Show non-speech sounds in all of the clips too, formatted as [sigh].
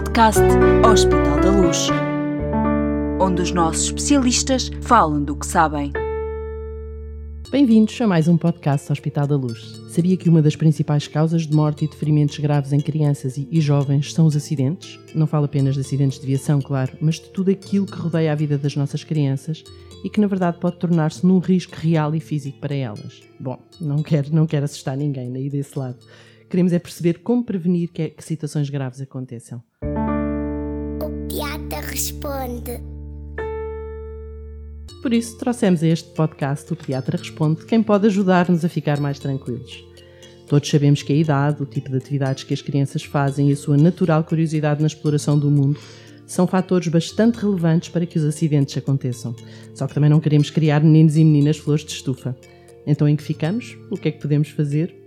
podcast Hospital da Luz, onde os nossos especialistas falam do que sabem. Bem-vindos a mais um podcast Hospital da Luz. Sabia que uma das principais causas de morte e de ferimentos graves em crianças e, e jovens são os acidentes? Não falo apenas de acidentes de viação, claro, mas de tudo aquilo que rodeia a vida das nossas crianças e que na verdade pode tornar-se num risco real e físico para elas. Bom, não quero, não quero assustar ninguém aí desse lado. Queremos é perceber como prevenir que, que situações graves aconteçam. O Piata responde. Por isso, trouxemos a este podcast o Pediatra Responde, quem pode ajudar-nos a ficar mais tranquilos. Todos sabemos que a idade, o tipo de atividades que as crianças fazem e a sua natural curiosidade na exploração do mundo são fatores bastante relevantes para que os acidentes aconteçam. Só que também não queremos criar meninos e meninas flores de estufa. Então, em que ficamos? O que é que podemos fazer?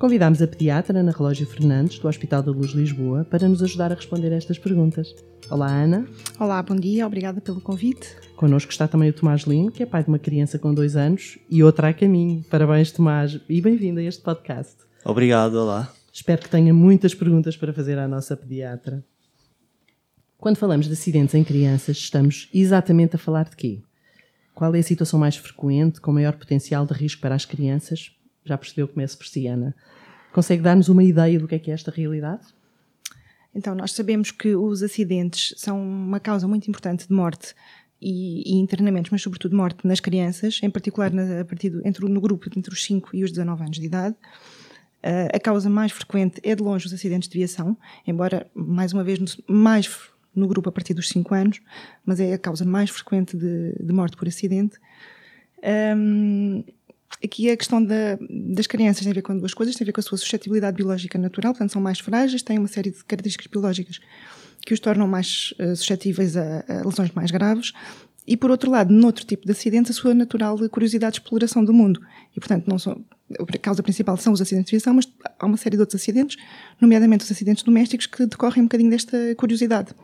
Convidámos a pediatra Ana Relógio Fernandes, do Hospital da Luz Lisboa, para nos ajudar a responder a estas perguntas. Olá, Ana. Olá, bom dia, obrigada pelo convite. Connosco está também o Tomás Lino, que é pai de uma criança com dois anos e outra a caminho. Parabéns, Tomás, e bem-vindo a este podcast. Obrigado, olá. Espero que tenha muitas perguntas para fazer à nossa pediatra. Quando falamos de acidentes em crianças, estamos exatamente a falar de quê? Qual é a situação mais frequente, com maior potencial de risco para as crianças? Já percebeu, começo por si, Ana. Consegue dar-nos uma ideia do que é que é esta realidade? Então, nós sabemos que os acidentes são uma causa muito importante de morte e, e internamentos, mas sobretudo morte nas crianças, em particular na, a partir do, entre, no grupo entre os 5 e os 19 anos de idade. Uh, a causa mais frequente é de longe os acidentes de viação, embora, mais uma vez, no, mais no grupo a partir dos 5 anos, mas é a causa mais frequente de, de morte por acidente. Um, Aqui a questão da, das crianças tem a ver com duas coisas, tem a ver com a sua suscetibilidade biológica natural, portanto são mais frágeis, têm uma série de características biológicas que os tornam mais uh, suscetíveis a, a, lesões mais graves, e por outro lado, noutro tipo de acidentes, a sua natural curiosidade de exploração do mundo. E portanto, não são, a causa principal são os acidentes de viação, mas há uma série de outros acidentes, nomeadamente os acidentes domésticos, que decorrem um bocadinho desta curiosidade.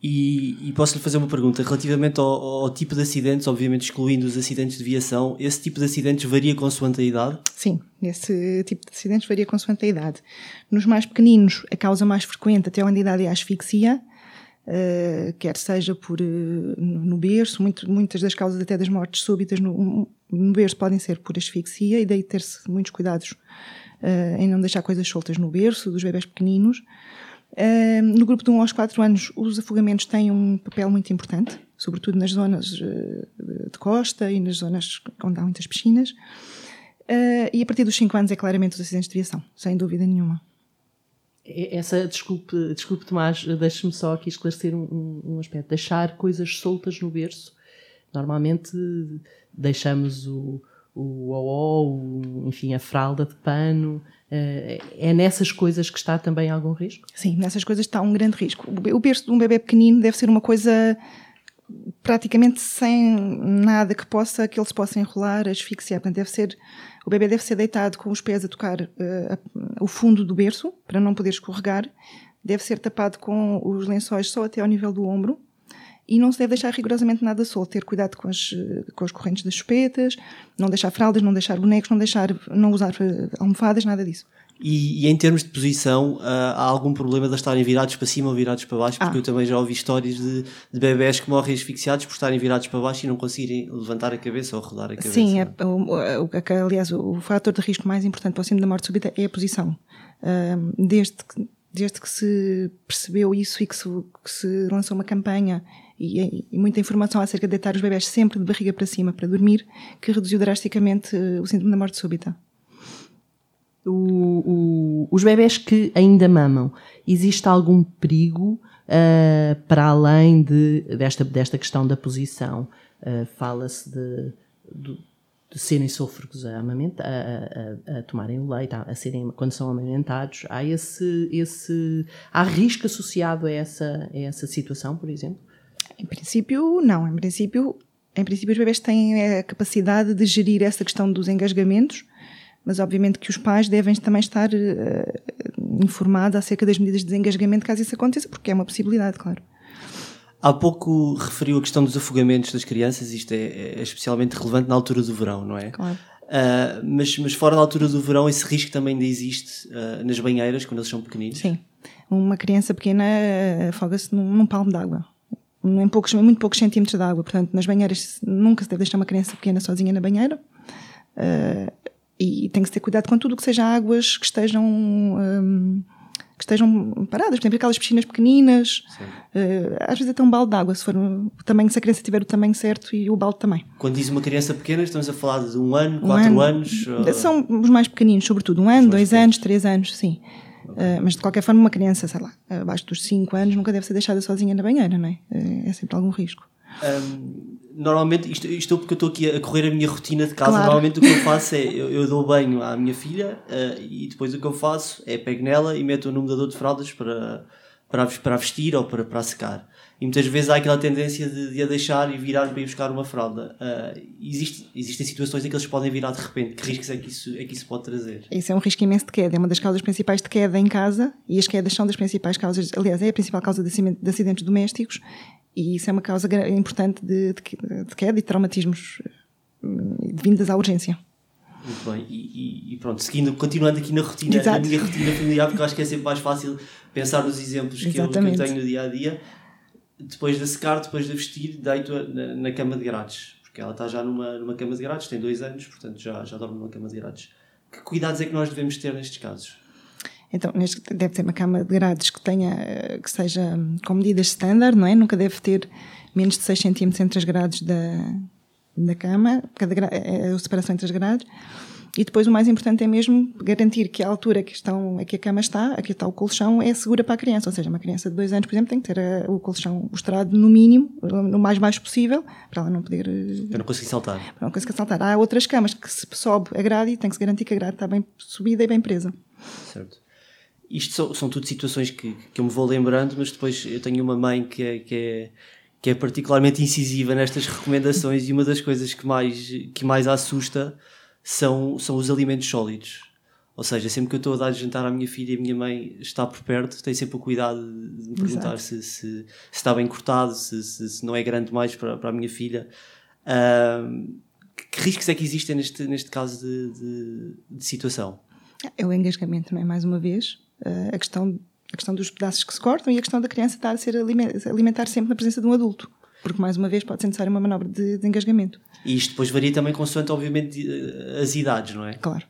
E, e posso-lhe fazer uma pergunta relativamente ao, ao, tipo de acidentes, obviamente excluindo os acidentes de viação, esse tipo de acidentes varia consoante a idade? Sim, esse tipo de acidentes varia consoante a idade. Nos mais pequeninos, a causa mais frequente até onde a idade é a asfixia, uh, quer seja por, uh, no berço, muito, muitas das causas até das mortes súbitas no, no berço podem ser por asfixia, e daí ter-se muitos cuidados uh, em não deixar coisas soltas no berço dos bebés pequeninos no grupo de 1 aos 4 anos, os afogamentos têm um papel muito importante, sobretudo nas zonas eh, de costa e nas zonas onde há muitas piscinas. Uh, e a partir dos 5 anos é claramente os acidentes de viação, sem dúvida nenhuma. Essa, desculpe, desculpe Tomás, deixe-me só aqui esclarecer um, um, aspecto. Deixar coisas soltas no berço. Normalmente deixamos o, o o, enfim, a fralda de pano, eh, é nessas coisas que está também algum risco? Sim, nessas coisas está um grande risco. O berço de um bebê pequenino deve ser uma coisa praticamente sem nada que possa que ele se possa enrolar, asfixiar. Portanto, deve ser o bebê deve ser deitado com os pés a tocar uh, o fundo do berço para não poder escorregar. Deve ser tapado com os lençóis só até ao nível do ombro e não se deve deixar rigorosamente nada solto, ter cuidado com as, com as correntes das chupetas, não deixar fraldas, não deixar bonecos, não deixar, não usar eh, almofadas, nada disso. E, e, em termos de posição, uh, há algum problema de estarem virados para cima ou virados para baixo? Porque ah. eu também já ouvi histórias de, de bebés que morrem asfixiados por estarem virados para baixo e não conseguirem levantar a cabeça ou rodar a cabeça. Sim, é, o, o, aliás, o fator de risco mais importante para o síndrome da morte súbita é a posição. Uh, desde, que, desde que se percebeu isso e que se, que se lançou uma campanha e, e, muita informação acerca de deitar os bebés sempre de barriga para cima para dormir, que reduziu drasticamente uh, o síndrome da morte súbita. O, o, os bebés que ainda mamam, existe algum perigo uh, para além de, desta, desta questão da posição? Uh, Fala-se de, de, de, serem sôfregos a, a, a, a, tomarem o leite, a, serem, quando são amamentados. Há esse, esse há risco associado a essa, a essa situação, por exemplo? Em princípio, não. Em princípio, em princípio os bebês têm a capacidade de gerir essa questão dos engasgamentos, mas obviamente que os pais devem também estar uh, informados acerca das medidas de desengasgamento caso isso aconteça, porque é uma possibilidade, claro. Há pouco referiu a questão dos afogamentos das crianças, isto é, é especialmente relevante na altura do verão, não é? Claro. Uh, mas, mas fora da altura do verão, esse risco também ainda existe uh, nas banheiras, quando eles são pequeninos? Sim. Uma criança pequena afoga-se num, num palmo d'água. Em, poucos, em muito poucos centímetros de água. Portanto, nas banheiras nunca se deve deixar uma criança pequena sozinha na banheira. Uh, e tem que ter cuidado com tudo que seja águas que estejam um, que estejam paradas, por exemplo, aquelas piscinas pequeninas, uh, às vezes até um balde de água, se for o tamanho, se a criança tiver o tamanho certo e o balde também. Quando diz uma criança pequena, estamos a falar de um ano, um quatro ano, anos? São os mais pequeninos, sobretudo, um ano, dois pequenos. anos, três anos, sim. Uh, mas de qualquer forma, uma criança, sei lá, abaixo dos cinco anos, nunca deve ser deixada sozinha na banheira, não é? Uh, é sempre algum risco. Um, normalmente, isto, isto porque eu estou aqui a correr a minha rotina de casa, claro. normalmente o que eu [laughs] faço é, eu, eu dou banho à minha filha uh, e depois o que eu faço é pego nela e meto no mudador de fraldas para, para, para vestir ou para, para secar. E muitas vezes há aquela tendência de, de a deixar e virar para ir buscar uma fralda. Uh, existe, existem situações em que eles podem virar de repente. Que riscos é que, isso, é que isso pode trazer? Isso é um risco imenso de queda. É uma das causas principais de queda em casa e as quedas são das principais causas, aliás, é a principal causa de acidentes domésticos e isso é uma causa importante de, de, de queda e traumatismos hum, vindas à urgência. Muito bem, e, e, pronto, seguindo, continuando aqui na rotina, Exato. na minha rotina familiar, porque eu acho que é sempre mais fácil pensar nos exemplos que eu, que eu, tenho no dia a dia. Depois de secar, depois de vestir, deito-a na, na, cama de grades, porque ela está já numa, numa cama de grades, tem dois anos, portanto já, já dorme numa cama de grades. Que cuidados é que nós devemos ter nestes casos? Então, deve ter uma cama de grades que tenha, eh, que seja hum, com medidas standard, não é? Nunca deve ter menos de 6 cm entre as grades da, da cama, cada é, é a separação entre as grades. E depois o mais importante é mesmo garantir que a altura que, estão, que a cama está, aqui está o colchão, é segura para a criança. Ou seja, uma criança de dois anos, por exemplo, tem que ter a, o colchão mostrado no mínimo, no mais baixo possível, para ela não poder. Eh, para não conseguir saltar. Para não conseguir saltar. Há outras camas que se sobe a grade e tem que se garantir que a grade está bem subida e bem presa. Certo isto são, são tudo situações que, que eu me vou lembrando, mas depois eu tenho uma mãe que é, que é, que é particularmente incisiva nestas [laughs] recomendações e uma das coisas que mais, que mais assusta são, são os alimentos sólidos. Ou seja, sempre que eu estou a dar de jantar à minha filha e a minha mãe está por perto, tem sempre o cuidado de me perguntar se, se, se, está bem cortado, se, se, não é grande mais para, para a minha filha. Uh, que riscos é que existem neste, neste caso de, de, de situação? É o engasgamento, não é? Mais uma vez, uh, a, questão, a questão dos pedaços que se cortam e a questão da criança estar a ser alimentar sempre na presença de um adulto. Porque, mais uma vez, pode ser necessária uma manobra de, de engasgamento. E isto depois varia também consoante, obviamente, as idades, não é? Claro.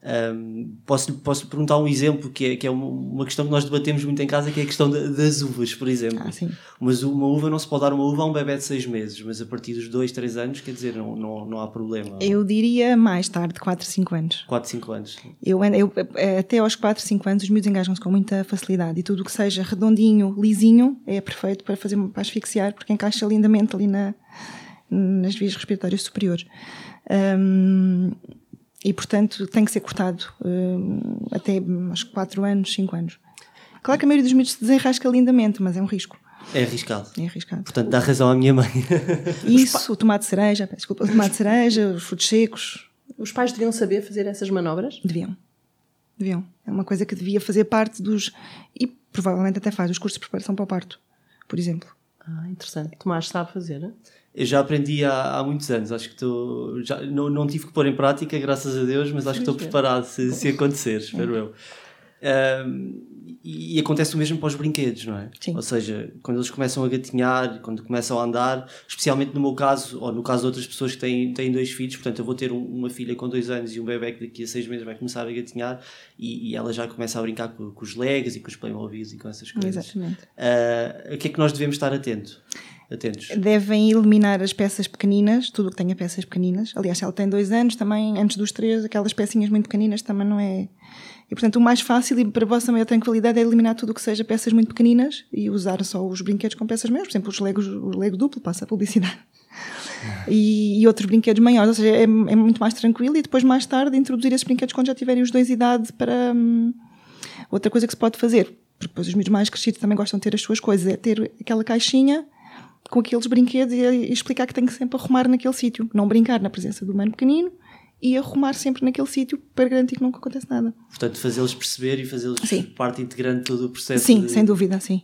Um, posso, posso perguntar um exemplo que é, que é uma questão que nós debatemos muito em casa, que é a questão das uvas, por exemplo. Ah. Mas uma uva não se pode dar uma uva a um bebê de 6 meses, mas a partir dos 2, 3 anos, quer dizer, não, não, não há problema. Eu diria mais tarde, 4, 5 anos. 4, 5 anos. Eu, eu, até aos 4, 5 anos, os miúdos engajam-se com muita facilidade e tudo o que seja redondinho, lisinho, é perfeito para fazer para asfixiar, porque encaixa lindamente ali na, nas vias respiratórias superiores. Um, e portanto tem que ser cortado uh, até aos 4 anos, 5 anos. Claro que a maioria dos miúdos se desenrasca lindamente, mas é um risco. É arriscado. É arriscado. Portanto, dá razão à minha mãe. [laughs] Isso, o tomate de cereja, desculpa, o tomate de cereja, os frutos secos. Os pais deviam saber fazer essas manobras? Deviam. Deviam. É uma coisa que devia fazer parte dos. E provavelmente até faz, dos cursos de preparação para o parto, por exemplo. Ah, interessante. Tomás sabe fazer, né? Eu já aprendi há, há muitos anos. Acho que estou. Já, não, não tive que pôr em prática, graças a Deus, mas acho que estou preparado se, se acontecer, espero eu. Um, e, e, acontece o mesmo para os brinquedos, não é? Sim. Ou seja, quando eles começam a gatinhar, quando começam a andar, especialmente no meu caso, ou no caso de outras pessoas que têm, têm dois filhos, portanto, eu vou ter um, uma filha com dois anos e um bebê que daqui a seis meses vai começar a gatinhar e, e ela já começa a brincar com, com os Legos e com os Playmobil e com essas coisas. Exatamente. Uh, o que é que nós devemos estar atento? Atentos? Devem eliminar as peças pequeninas, tudo o que tenha peças pequeninas. Aliás, ela tem dois anos, também, antes dos três, aquelas pecinhas muito pequeninas também não é. E portanto, o mais fácil e para a vossa maior tranquilidade é eliminar tudo o que seja peças muito pequeninas e usar só os brinquedos com peças maiores. Por exemplo, os Legos, o Lego duplo, passa a publicidade. [laughs] E, e, outros brinquedos maiores, ou seja, é, é, muito mais tranquilo e depois mais tarde introduzir esses brinquedos quando já tiverem os dois idade para hum, outra coisa que se pode fazer, porque depois os miúdos mais crescidos também gostam de ter as suas coisas, é ter aquela caixinha com aqueles brinquedos e, explicar que tem que sempre arrumar naquele sítio. Não brincar na presença do humano pequenino e arrumar sempre naquele sítio para garantir que nunca acontece nada. Portanto, fazê-los perceber e fazê-los parte integrante de todo o processo. Sim, de... sem dúvida, sim.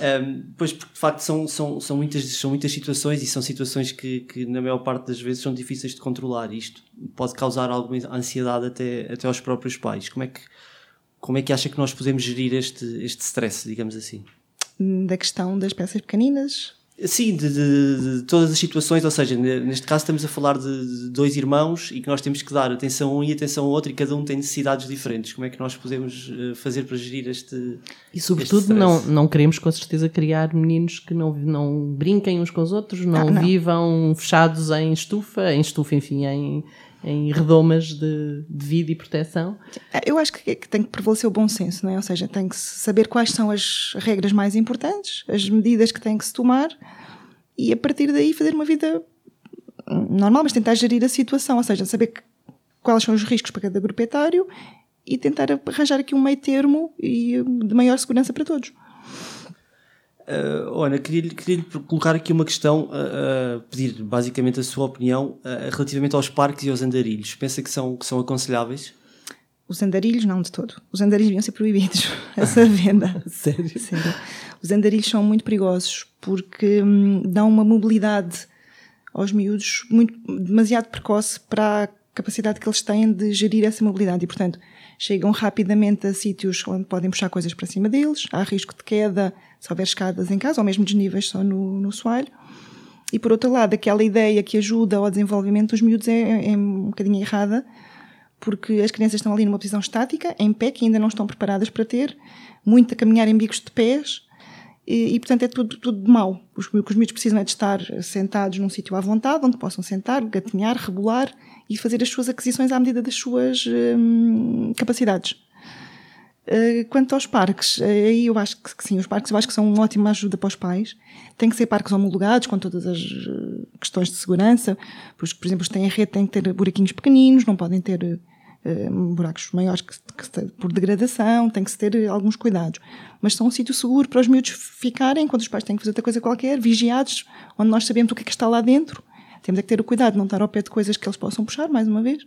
Um, pois, porque de facto são, são, são, muitas, são muitas situações e são situações que, que, na maior parte das vezes, são difíceis de controlar. Isto pode causar alguma ansiedade até, até aos próprios pais. Como é que como é que acha que nós podemos gerir este, este stress, digamos assim? Da questão das peças pequeninas, Sim, de, de, de, todas as situações, ou seja, neste caso estamos a falar de, dois irmãos e que nós temos que dar atenção a um e atenção ao outro e cada um tem necessidades diferentes. Como é que nós podemos eh, fazer para gerir este. E sobretudo este não, não queremos com certeza criar meninos que não, não brinquem uns com os outros, não, ah, não. vivam fechados em estufa, em estufa, enfim, em, em redomas de, de vida e proteção. Eu acho que, que, tem que prevalecer o bom senso, não é? Ou seja, tem que saber quais são as regras mais importantes, as medidas que tem que se tomar e a partir daí fazer uma vida normal, mas tentar gerir a situação, ou seja, saber que, quais são os riscos para cada grupo etário e tentar arranjar aqui um meio termo e de maior segurança para todos. Uh, Ana, queria-lhe queria colocar aqui uma questão, uh, uh, pedir basicamente a sua opinião relativamente aos parques e aos andarilhos. Pensa que são, que são aconselháveis? Os andarilhos, não de todo. Os andarilhos deviam ser proibidos, [laughs] essa venda. [laughs] Sério? Sério? Os andarilhos são muito perigosos porque hum, dão uma mobilidade aos miúdos muito, demasiado precoce para a capacidade que eles têm de gerir essa mobilidade e, portanto, chegam rapidamente a sítios onde podem puxar coisas para cima deles, há risco de queda se houver escadas em casa, ou mesmo desníveis só no, no soalho. E por outro lado, aquela ideia que ajuda ao desenvolvimento dos miúdos é, é um bocadinho errada, porque as crianças estão ali numa posição estática, em pé, que ainda não estão preparadas para ter, muito a caminhar em bicos de pés, e, portanto é tudo, tudo de mau. Os, os miúdos precisam é de estar sentados num sítio à vontade, onde possam sentar, gatinhar, rebolar e fazer as suas aquisições à medida das suas hum, capacidades. Uh, quanto aos parques, aí eu acho que, que, sim, os parques eu acho que são uma ótima ajuda para os pais. Tem que ser parques homologados, com todas as uh, questões de segurança. Por, por exemplo, os que têm rede têm que ter buraquinhos pequeninos, não podem ter uh, buracos maiores que, que, por degradação, tem que se ter alguns cuidados. Mas são um sítio seguro para os miúdos ficarem, enquanto os pais têm que fazer outra coisa qualquer, vigiados, onde nós sabemos o que é que está lá dentro temos é que ter o cuidado de não estar ao pé de coisas que eles possam puxar, mais uma vez.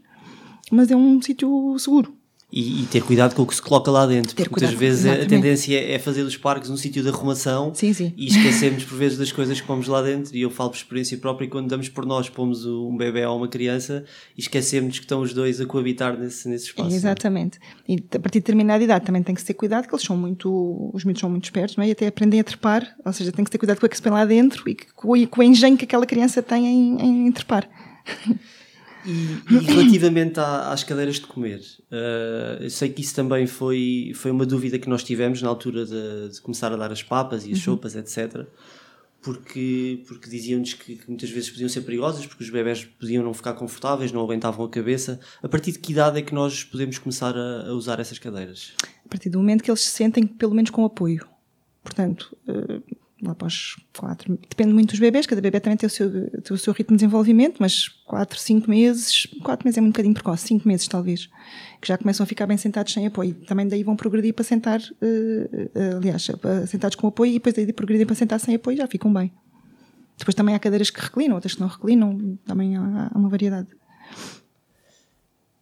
Mas é um sítio seguro. E, e, ter cuidado com o que se coloca lá dentro, ter porque muitas vezes exatamente. a tendência é fazer dos parques um sítio de arrumação sim, sim. e esquecemos por vezes das coisas que pomos lá dentro. E eu falo por experiência própria, quando damos por nós, pomos um bebê ou uma criança e esquecemos que estão os dois a coabitar nesse, nesse espaço. Exatamente. E a partir de determinada idade também tem que ter cuidado, que eles são muito, os miúdos são muito espertos, não é? E até aprendem a trepar, ou seja, tem que ter cuidado com o que se põe lá dentro e com, com o engenho que aquela criança tem em, em trepar. [laughs] E, e relativamente à, às cadeiras de comer, uh, eu sei que isso também foi, foi uma dúvida que nós tivemos na altura de, de começar a dar as papas e as uhum. sopas, etc. Porque, porque diziam-nos que, que, muitas vezes podiam ser perigosas, porque os bebés podiam não ficar confortáveis, não aguentavam a cabeça. A partir de que idade é que nós podemos começar a, a usar essas cadeiras? A partir do momento que eles se sentem, pelo menos, com apoio. Portanto, uh, Depende muito dos bebés, cada bebê também tem o seu, tem o seu ritmo de desenvolvimento, mas quatro, cinco meses, quatro meses é um bocadinho precoce, cinco meses talvez, que já começam a ficar bem sentados sem apoio. Também daí vão progredir para sentar, uh, uh, aliás, sentados com apoio e depois daí progredir para sentar sem apoio já ficam bem. Depois também há cadeiras que reclinam, outras que não reclinam, também há uma variedade.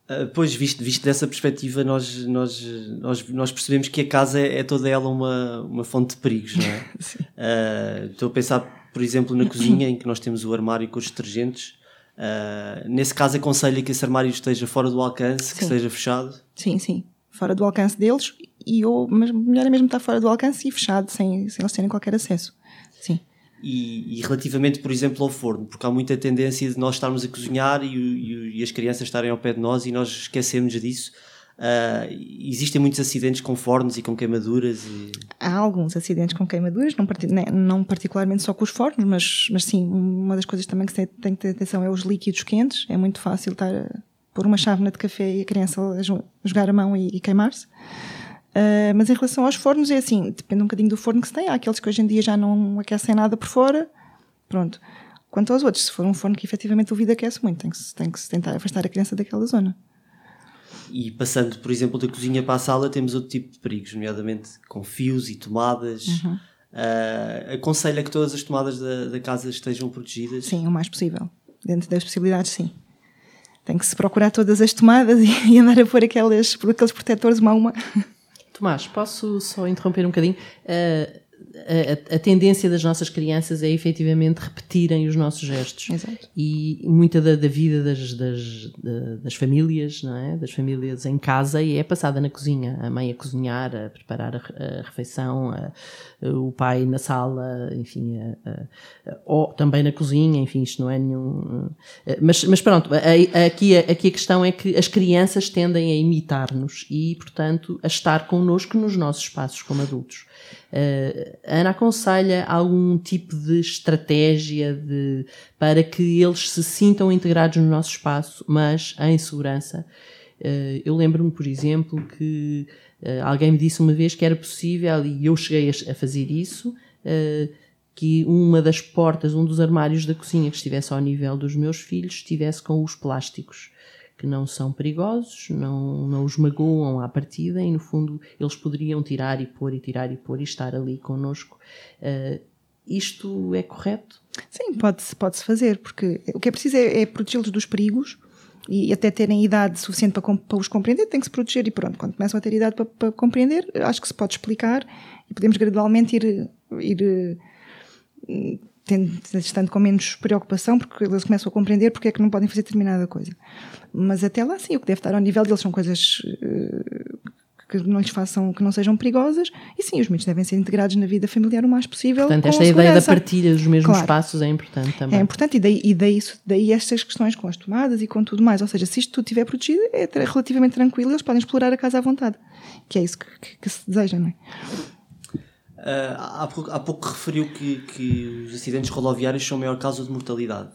Uh, pois, visto, visto dessa perspectiva, nós, nós, nós, nós percebemos que a casa é, é toda ela uma, uma fonte de perigos, não é? [laughs] uh, estou a pensar, por exemplo, na cozinha, em que nós temos o armário com os detergentes. Uh, nesse caso, aconselho que esse armário esteja fora do alcance, sim. que esteja fechado. Sim, sim. Fora do alcance deles, e eu, mas melhor é mesmo estar fora do alcance e fechado, sem, sem eles terem qualquer acesso. Sim. E, e, relativamente, por exemplo, ao forno, porque há muita tendência de nós estarmos a cozinhar e, e, e as crianças estarem ao pé de nós e nós esquecemos disso. Uh, existem muitos acidentes com fornos e com queimaduras? E... Há alguns acidentes com queimaduras, não, não, particularmente só com os fornos, mas, mas sim, uma das coisas também que se tem que ter atenção é os líquidos quentes. É muito fácil estar a pôr uma chávena de café e a criança a jogar a mão e, e queimar-se. Uh, mas em relação aos fornos, é assim, depende um bocadinho do forno que se tem. Há aqueles que hoje em dia já não aquecem nada por fora. Pronto. Quanto aos outros, se for um forno que efetivamente o vidro aquece muito, tem que, -se, tem que -se tentar afastar a criança daquela zona. E passando, por exemplo, da cozinha para a sala, temos outro tipo de perigos, nomeadamente com fios e tomadas. Uhum. Uh, aconselha que todas as tomadas da, da, casa estejam protegidas? Sim, o mais possível. Dentro das possibilidades, sim. Tem que se procurar todas as tomadas e, [laughs] e andar a pôr aquelas, aqueles protetores uma a uma. Tomás, posso só interromper um bocadinho? Uh, a, a, tendência das nossas crianças é efetivamente repetirem os nossos gestos. Exato. E muita da, da vida das, das, das, famílias, não é? Das famílias em casa é passada na cozinha. A mãe a cozinhar, a preparar a, a refeição, a, o pai na sala, enfim, ou também na cozinha, enfim, isto não é nenhum. Mas, mas pronto, aqui, aqui a questão é que as crianças tendem a imitar-nos e, portanto, a estar connosco nos nossos espaços como adultos. Uh, Ana aconselha algum tipo de estratégia de, para que eles se sintam integrados no nosso espaço, mas em segurança. Uh, eu lembro-me, por exemplo, que uh, alguém me disse uma vez que era possível, e eu cheguei a fazer isso, que uma das portas, um dos armários da cozinha que estivesse ao nível dos meus filhos, estivesse com os plásticos que não são perigosos, não, não os magoam à partida e, no fundo, eles poderiam tirar e pôr e tirar e pôr e estar ali connosco. Uh, isto é correto? Sim, pode-se pode -se fazer, porque o que é preciso é, é protegê-los dos perigos e até terem idade suficiente para, para os compreender, tem que se proteger e pronto, quando começam a ter idade para, para compreender, acho que se pode explicar e podemos gradualmente ir, ir estando com menos preocupação, porque eles começam a compreender porque é que não podem fazer determinada coisa. Mas até lá, sim, o que deve estar ao nível deles são coisas uh, que não lhes façam, que não sejam perigosas, e sim, os mitos devem ser integrados na vida familiar o mais possível. Portanto, esta ideia da partilha dos mesmos claro. espaços é importante também. É importante, e daí, e daí, daí estas questões com as tomadas e com tudo mais. Ou seja, se isto tudo estiver protegido, é relativamente tranquilo, eles podem explorar a casa à vontade. Que é isso que, que, que se deseja, não é? Uh, há, pouco, há, pouco, referiu que, que, os acidentes rodoviários são a maior causa de mortalidade.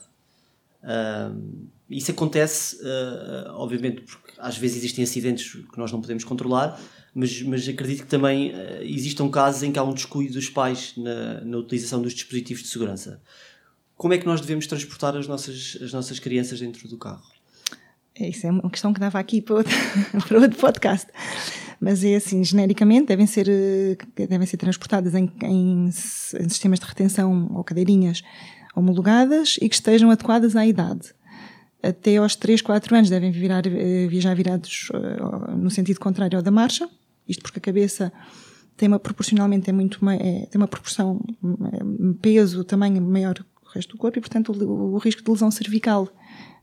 Uh, isso acontece, uh, obviamente, porque às vezes existem acidentes que nós não podemos controlar, mas, mas acredito que também existam casos em que há um descuido dos pais na, na, utilização dos dispositivos de segurança. Como é que nós devemos transportar as nossas, as nossas crianças dentro do carro? É, isso é uma questão que dava aqui para outro, [laughs] para outro podcast mas é assim, genericamente devem ser, eh, devem ser transportadas em, em, em sistemas de retenção ou cadeirinhas homologadas e que estejam adequadas à idade. Até aos 3, 4 anos devem virar, eh, viajar virados eh, no sentido contrário ao da marcha, isto porque a cabeça tem uma proporcionalmente é muito é, tem uma proporção peso tamanho maior que o resto do corpo e portanto o, o risco de lesão cervical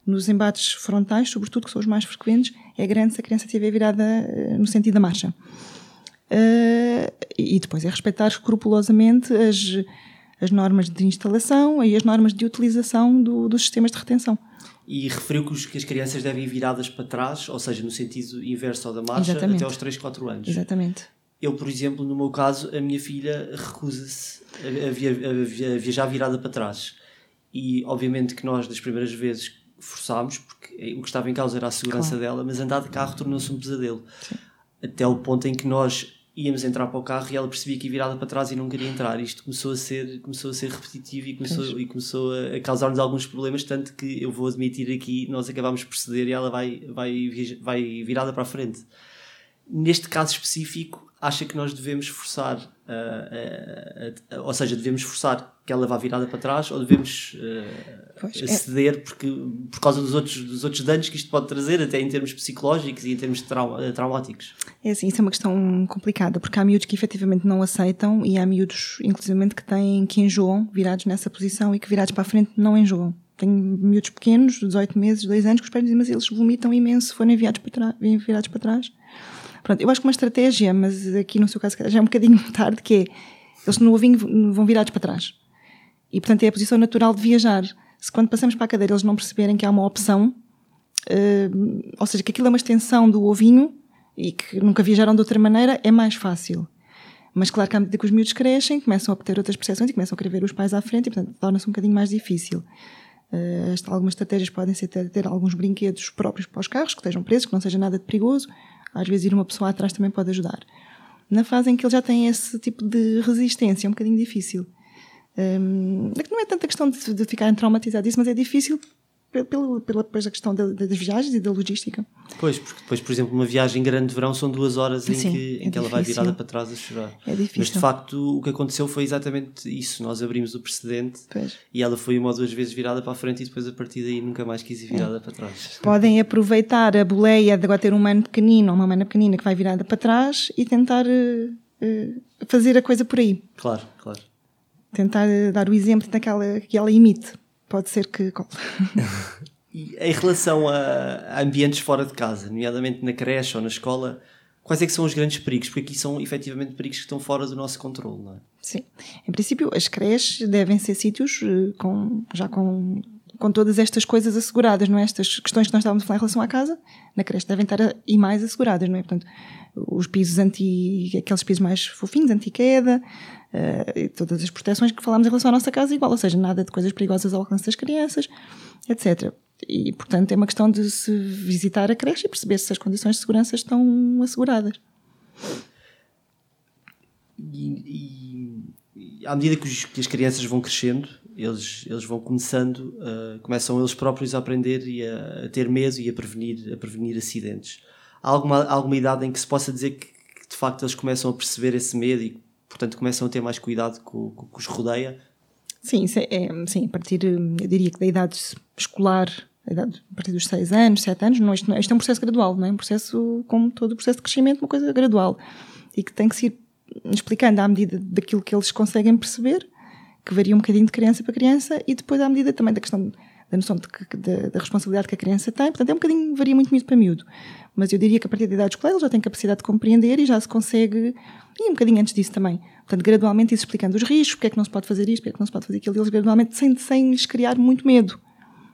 nos embates frontais, sobretudo, que são os mais frequentes, é grande se a criança estiver virada eh, no sentido da marcha. Uh, e depois é respeitar escrupulosamente as, as normas de instalação e as normas de utilização do, dos sistemas de retenção. E referiu que, os, que, as crianças devem ir viradas para trás, ou seja, no sentido inverso ao da marcha, Exatamente. até aos 3, 4 anos. Exatamente. Eu, por exemplo, no meu caso, a minha filha recusa-se a, a, via, a, viajar virada para trás. E, obviamente, que nós, das primeiras vezes forçámos, porque o que estava em causa era a segurança claro. dela, mas andar de carro tornou-se um pesadelo. Sim. Até o ponto em que nós íamos entrar para o carro e ela percebia que ia virada para trás e não queria entrar. Isto começou a ser, começou a ser repetitivo e começou, e começou a causar-nos alguns problemas, tanto que eu vou admitir aqui, nós acabámos por ceder e ela vai, vai, vai virada para a frente. Neste caso específico, acha que nós devemos forçar, uh, uh, uh, ou seja, devemos forçar que ela vá virada para trás ou devemos ceder é. porque, por causa dos outros, dos outros danos que isto pode trazer, até em termos psicológicos e em termos trauma, traumáticos? É assim, isso é uma questão complicada, porque há miúdos que efetivamente não aceitam e há miúdos, inclusivamente, que têm, que enjoam virados nessa posição e que virados para a frente não enjoam. Tenho miúdos pequenos, 18 meses, 2 anos, que os pais dizem, mas eles vomitam imenso se forem virados para, trás, virados para trás Pronto, eu acho que uma estratégia, mas aqui no seu caso já é um bocadinho [laughs] tarde, que é, eles no ovinho vão virados para trás. E, portanto, é a posição natural de viajar. Se quando passamos para a cadeira eles não perceberem que há uma opção, uh, ou seja, que aquilo é uma extensão do ovinho e que nunca viajaram de outra maneira, é mais fácil. Mas claro que à medida que os miúdos crescem, começam a ter outras percepções e começam a querer ver os pais à frente e, portanto, torna-se um bocadinho mais difícil. Uh, algumas estratégias podem ser ter, ter, alguns brinquedos próprios para os carros, que estejam presos, que não seja nada de perigoso, às vezes ir uma pessoa atrás também pode ajudar. Na fase em que ele já tem esse tipo de resistência, é um bocadinho difícil. Um, é não é tanta questão de, de ficarem traumatizados mas é difícil pela, pela depois a questão das viagens e da logística. Pois, porque depois, por exemplo, uma viagem grande de verão são duas horas em Sim, que, em é que ela vai virada para trás a chorar. É difícil. Mas de facto o que aconteceu foi exatamente isso. Nós abrimos o precedente pois. e ela foi uma ou duas vezes virada para a frente e depois a partir daí nunca mais quis ir virada é. para trás. Podem aproveitar a boleia de agora ter um mano pequenino ou uma mana pequenina que vai virada para trás e tentar uh, eh, fazer a coisa por aí. Claro, claro. Tentar eh, dar o exemplo daquela que ela imite. Pode ser que. [laughs] Em relação a, a ambientes fora de casa, nomeadamente na creche ou na escola, quais é que são os grandes perigos? Porque aqui são efetivamente perigos que estão fora do nosso controle, não é? Sim. Em princípio, as creches devem ser sítios eh, com, já com, com todas estas coisas asseguradas, não é? Estas questões que nós estávamos a falar em relação à casa, na creche devem estar a, e mais asseguradas, não é? Portanto, os pisos anti, aqueles pisos mais fofinhos, anti-queda, uh, todas as proteções que falámos em relação à nossa casa, igual, ou seja, nada de coisas perigosas ao alcance das crianças, etc. E, portanto, é uma questão de se visitar a creche e perceber se as condições de segurança estão asseguradas. E, e à medida que, os, que, as crianças vão crescendo, eles, eles vão começando, uh, começam eles próprios a aprender e a, a, ter medo e a prevenir, a prevenir acidentes. Há alguma, alguma idade em que se possa dizer que, que de facto eles começam a perceber esse medo e, portanto, começam a ter mais cuidado com, com que os rodeia? Sim, é, é, sim, a partir, eu diria que da idade escolar a partir dos 6 anos, 7 anos, não, isto, isto é um processo gradual, não é? Um processo, como todo o processo de crescimento, uma coisa gradual. E que tem que se ir explicando à medida daquilo que eles conseguem perceber, que varia um bocadinho de criança para criança, e depois à medida também da questão da noção de, de, da responsabilidade que a criança tem. Portanto, é um bocadinho, varia muito miúdo para miúdo. Mas eu diria que a partir da idade escolar ele já tem capacidade de compreender e já se consegue, e um bocadinho antes disso também. Portanto, gradualmente isso explicando os riscos, porque é que não se pode fazer isto, porque é que não se pode fazer aquilo, eles gradualmente, sem, sem lhes criar muito medo.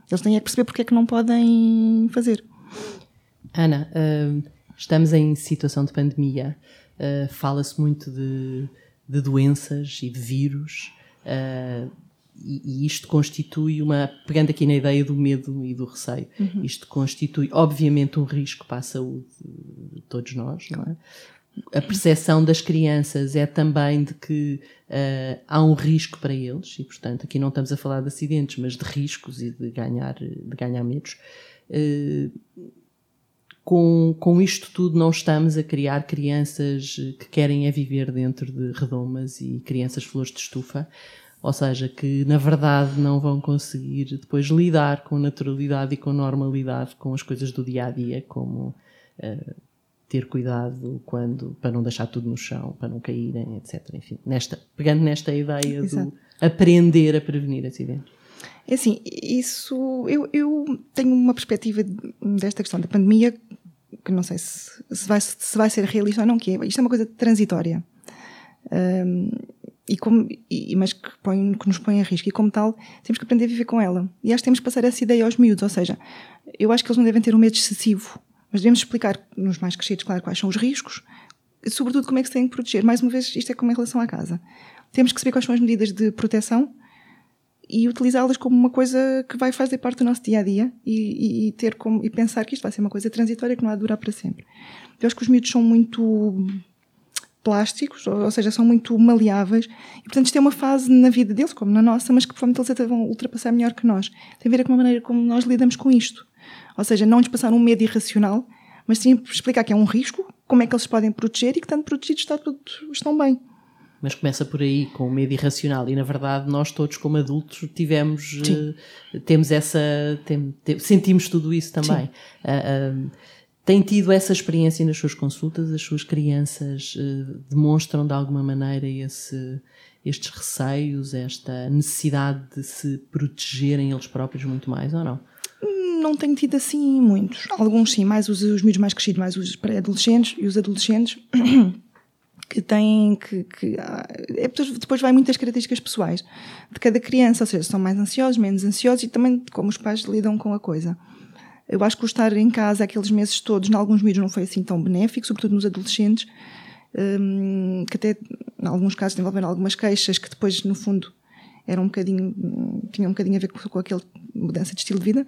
Eles têm é que perceber porque é que não podem fazer. Ana, uh, estamos em situação de pandemia. Uh, Fala-se muito de, de, doenças e de vírus. Uh, e, e, isto constitui uma. Pegando aqui na ideia do medo e do receio, uhum. isto constitui, obviamente, um risco para a saúde de todos nós, não é? a percepção das crianças é também de que uh, há um risco para eles, e portanto aqui não estamos a falar de acidentes, mas de riscos e de ganhar, de ganhar medos. Uh, com, com isto tudo não estamos a criar crianças que querem é viver dentro de redomas e crianças flores de estufa, ou seja, que na verdade não vão conseguir depois lidar com naturalidade e com normalidade com as coisas do dia a dia, como uh, ter cuidado quando para não deixar tudo no chão, para não caírem, etc. Enfim, nesta, pegando nesta ideia de aprender a prevenir acidentes. É assim, isso eu, eu tenho uma perspectiva desta questão da pandemia que não sei se, se, vai, se vai ser realista ou não, que é, isto é uma coisa transitória. Um, e como, e, mas que, põe, que nos põe a risco. E como tal, temos que aprender a viver com ela. E acho que temos que passar essa ideia aos miúdos. Ou seja, eu acho que eles não devem ter um medo excessivo mas devemos explicar nos mais crescidos, claro, quais são os riscos e, sobretudo, como é que se tem que proteger. Mais uma vez, isto é como em relação à casa. Temos que saber quais são as medidas de proteção e utilizá-las como uma coisa que vai fazer parte do nosso dia a dia e, e, ter como, e pensar que isto vai ser uma coisa transitória que não há de durar para sempre. Eu acho que os miúdos são muito plásticos, ou, ou seja, são muito maleáveis e, portanto, isto é uma fase na vida deles, como na nossa, mas que provavelmente eles até vão ultrapassar melhor que nós. Tem a ver com a maneira como nós lidamos com isto. Ou seja, não lhes passar um medo irracional, mas sim explicar que é um risco, como é que eles podem proteger e que, tanto protegidos, está tudo, estão bem. Mas começa por aí com o medo irracional e na verdade nós todos como adultos tivemos uh, temos essa tem, tem, sentimos tudo isso também. Uh, uh, tem tido essa experiência nas suas consultas? As suas crianças demonstram de alguma maneira esse, estes receios, esta necessidade de se protegerem eles próprios muito mais ou não? não tenho tido assim muitos. Alguns sim, mais os, os miúdos mais crescidos, mais os pré-adolescentes e os adolescentes [clears throat] que têm que, que ah, é, depois vai muitas características pessoais de cada criança, ou seja, são mais ansiosos, menos ansiosos e também como os pais lidam com a coisa. Eu acho que o estar em casa aqueles meses todos, em alguns miúdos não foi assim tão benéfico, sobretudo nos adolescentes, hum, que até em alguns casos desenvolveram algumas queixas que depois no fundo eram um bocadinho, tinham um bocadinho a ver com, com aquela mudança de estilo de vida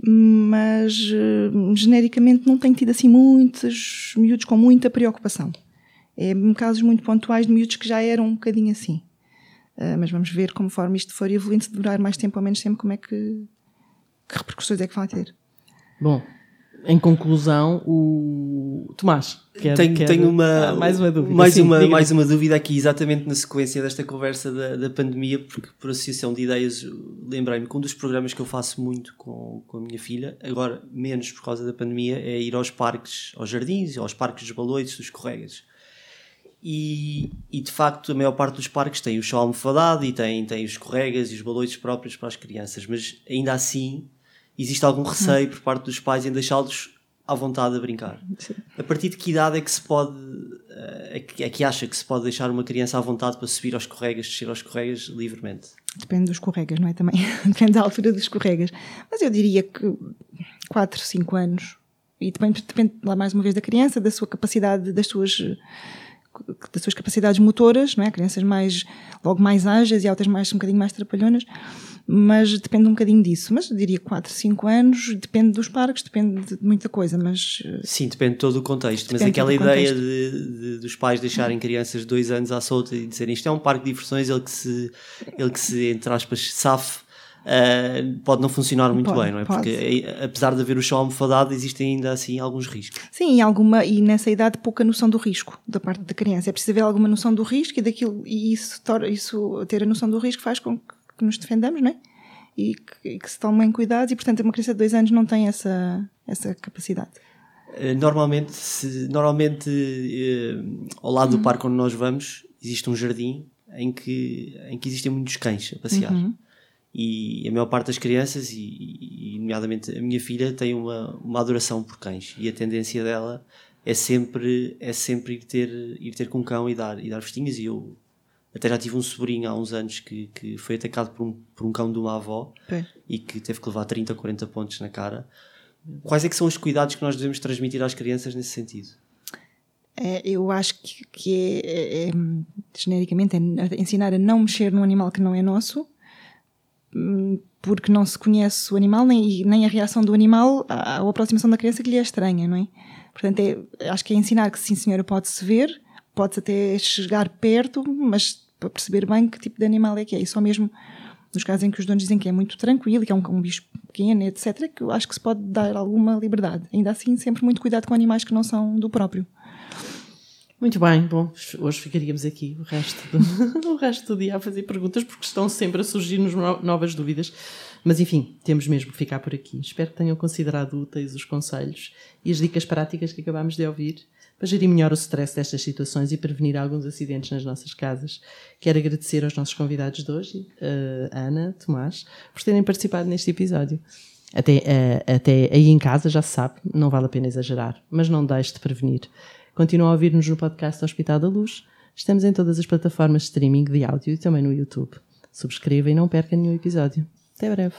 mas uh, genericamente não tenho tido assim muitos miúdos com muita preocupação. É casos muito pontuais de miúdos que já eram um bocadinho assim. Uh, mas vamos ver conforme isto for evoluindo, se demorar mais tempo ou menos tempo, como é que, que repercussões é que vai ter. Bom, em conclusão, o Tomás. Quer, tenho, quer... tenho uma, ah, mais uma dúvida. Mais, Sim, uma, mais uma dúvida aqui, exatamente na sequência desta conversa da, da pandemia, porque por associação de ideias, lembrei-me que um dos programas que eu faço muito com, com a minha filha, agora menos por causa da pandemia, é ir aos parques, aos jardins, aos parques dos baloides, dos corregas. E, e, de facto a maior parte dos parques tem o chão almofadado e tem, tem os escorregas e os baloiços próprios para as crianças, mas ainda assim existe algum receio por parte dos pais em deixá-los à vontade a brincar. Sim. A partir de que idade é que se pode, eh, é que, é que acha que se pode deixar uma criança à vontade para subir aos escorregas, descer aos escorregas livremente? Depende dos escorregas, não é? Também [laughs] depende da altura dos escorregas. Mas eu diria que 4, 5 anos. E depende, depende lá mais uma vez da criança, da sua capacidade, das suas das suas capacidades motoras, não é? Crianças mais, logo mais ágeis e outras mais, um bocadinho mais trapalhonas, mas depende um bocadinho disso. Mas diria 4, 5 anos, depende dos parques, depende de muita coisa, mas... Eh, Sim, depende de todo o contexto, mas aquela ideia de, de, dos pais deixarem crianças de 2 anos à solta e dizerem isto é um parque de diversões, ele que se, ele que se entre aspas, safe Uh, pode não funcionar muito pode, bem, não é? Pode. Porque apesar de haver o chão almofadado, existem ainda assim alguns riscos. Sim, e, alguma, e nessa idade pouca noção do risco da parte da criança. É preciso haver alguma noção do risco e daquilo, e isso, isso ter a noção do risco faz com que nos defendamos, não é? E que, e que se tomem cuidados, e portanto uma criança de dois anos não tem essa, essa capacidade. Uh, normalmente, se, normalmente uh, ao lado uhum. do parque onde nós vamos, existe um jardim em que, em que existem muitos cães a passear. Uhum e a maior parte das crianças, e, e nomeadamente a minha filha, tem uma, uma adoração por cães e a tendência dela é sempre, é sempre ir, ter, ir ter com um cão e dar, e dar festinhas. E eu até já tive um sobrinho há uns anos que, que foi atacado por um, por um cão de uma avó é. e que teve que levar 30 ou 40 pontos na cara. Quais é que são os cuidados que nós devemos transmitir às crianças nesse sentido? É, eu acho que, que é, é, é, genericamente é ensinar a não mexer num animal que não é nosso porque não se conhece o animal nem, nem a reação do animal à, à aproximação da criança que lhe é estranha, não é? Portanto, é, acho que é ensinar que sim, senhora, pode-se ver, pode-se até chegar perto, mas para perceber bem que tipo de animal é que é. E só mesmo nos casos em que os donos dizem que é muito tranquilo, que é um, um bicho pequeno, etc., que eu acho que se pode dar alguma liberdade. Ainda assim, sempre muito cuidado com animais que não são do próprio. Muito bem, bom, hoje ficaríamos aqui o resto, do, [laughs] o resto do dia a fazer perguntas porque estão sempre a surgir-nos novas dúvidas. Mas enfim, temos mesmo que ficar por aqui. Espero que tenham considerado úteis os conselhos e as dicas práticas que acabámos de ouvir para gerir melhor o stress destas situações e prevenir alguns acidentes nas nossas casas. Quero agradecer aos nossos convidados de hoje, uh, Ana, Tomás, por terem participado neste episódio. Até, uh, até aí em casa já se sabe, não vale a pena exagerar, mas não deixe de prevenir. Continua a ouvir-nos no podcast Hospital da Luz. Estamos em todas as plataformas de streaming de áudio e também no YouTube. Subscreva e não perca nenhum episódio. Até breve.